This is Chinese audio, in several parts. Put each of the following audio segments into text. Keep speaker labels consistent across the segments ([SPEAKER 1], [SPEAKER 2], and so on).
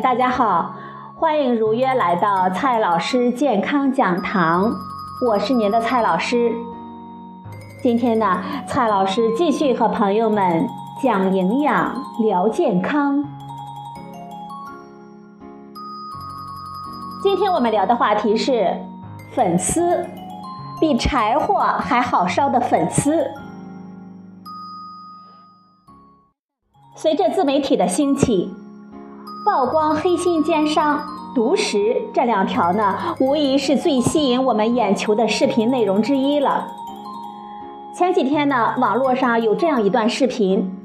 [SPEAKER 1] 大家好，欢迎如约来到蔡老师健康讲堂，我是您的蔡老师。今天呢，蔡老师继续和朋友们讲营养、聊健康。今天我们聊的话题是粉丝，比柴火还好烧的粉丝。随着自媒体的兴起，曝光黑心奸商、毒食这两条呢，无疑是最吸引我们眼球的视频内容之一了。前几天呢，网络上有这样一段视频，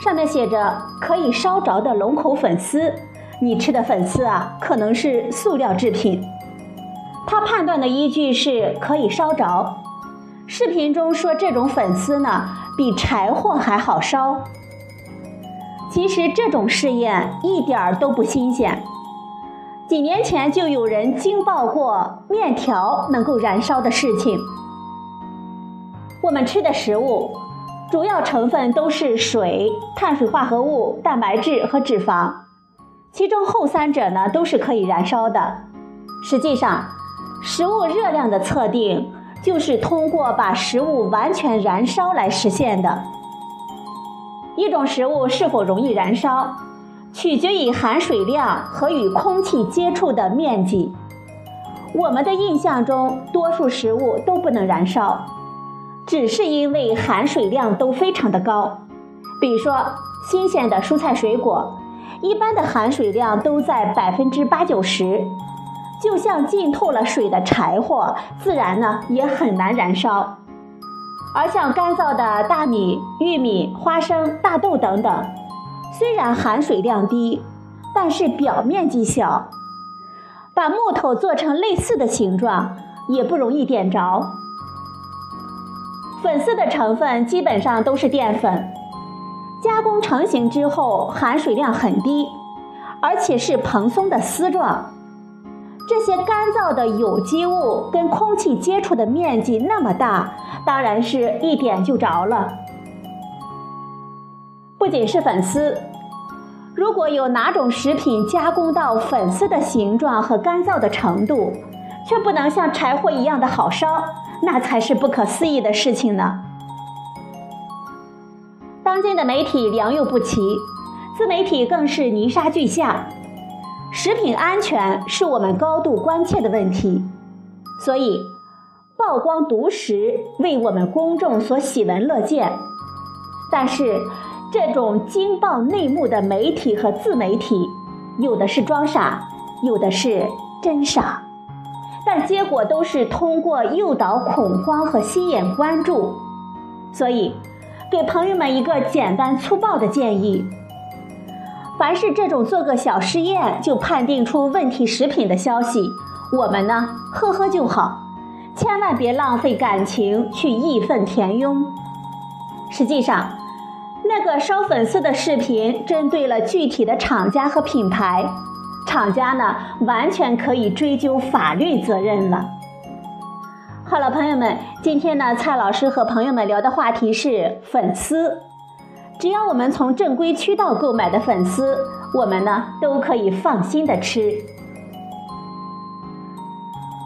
[SPEAKER 1] 上面写着“可以烧着的龙口粉丝”，你吃的粉丝啊，可能是塑料制品。他判断的依据是可以烧着。视频中说这种粉丝呢，比柴火还好烧。其实这种试验一点儿都不新鲜，几年前就有人惊爆过面条能够燃烧的事情。我们吃的食物主要成分都是水、碳水化合物、蛋白质和脂肪，其中后三者呢都是可以燃烧的。实际上，食物热量的测定就是通过把食物完全燃烧来实现的。一种食物是否容易燃烧，取决于含水量和与空气接触的面积。我们的印象中，多数食物都不能燃烧，只是因为含水量都非常的高。比如说，新鲜的蔬菜水果，一般的含水量都在百分之八九十，就像浸透了水的柴火，自然呢也很难燃烧。而像干燥的大米、玉米、花生、大豆等等，虽然含水量低，但是表面积小，把木头做成类似的形状也不容易点着。粉丝的成分基本上都是淀粉，加工成型之后含水量很低，而且是蓬松的丝状。这些干燥的有机物跟空气接触的面积那么大，当然是一点就着了。不仅是粉丝，如果有哪种食品加工到粉丝的形状和干燥的程度，却不能像柴火一样的好烧，那才是不可思议的事情呢。当今的媒体良莠不齐，自媒体更是泥沙俱下。食品安全是我们高度关切的问题，所以曝光毒食为我们公众所喜闻乐见。但是，这种惊爆内幕的媒体和自媒体，有的是装傻，有的是真傻，但结果都是通过诱导恐慌和吸引关注。所以，给朋友们一个简单粗暴的建议。凡是这种做个小试验就判定出问题食品的消息，我们呢呵呵就好，千万别浪费感情去义愤填膺。实际上，那个烧粉丝的视频针对了具体的厂家和品牌，厂家呢完全可以追究法律责任了。好了，朋友们，今天呢蔡老师和朋友们聊的话题是粉丝。只要我们从正规渠道购买的粉丝，我们呢都可以放心的吃。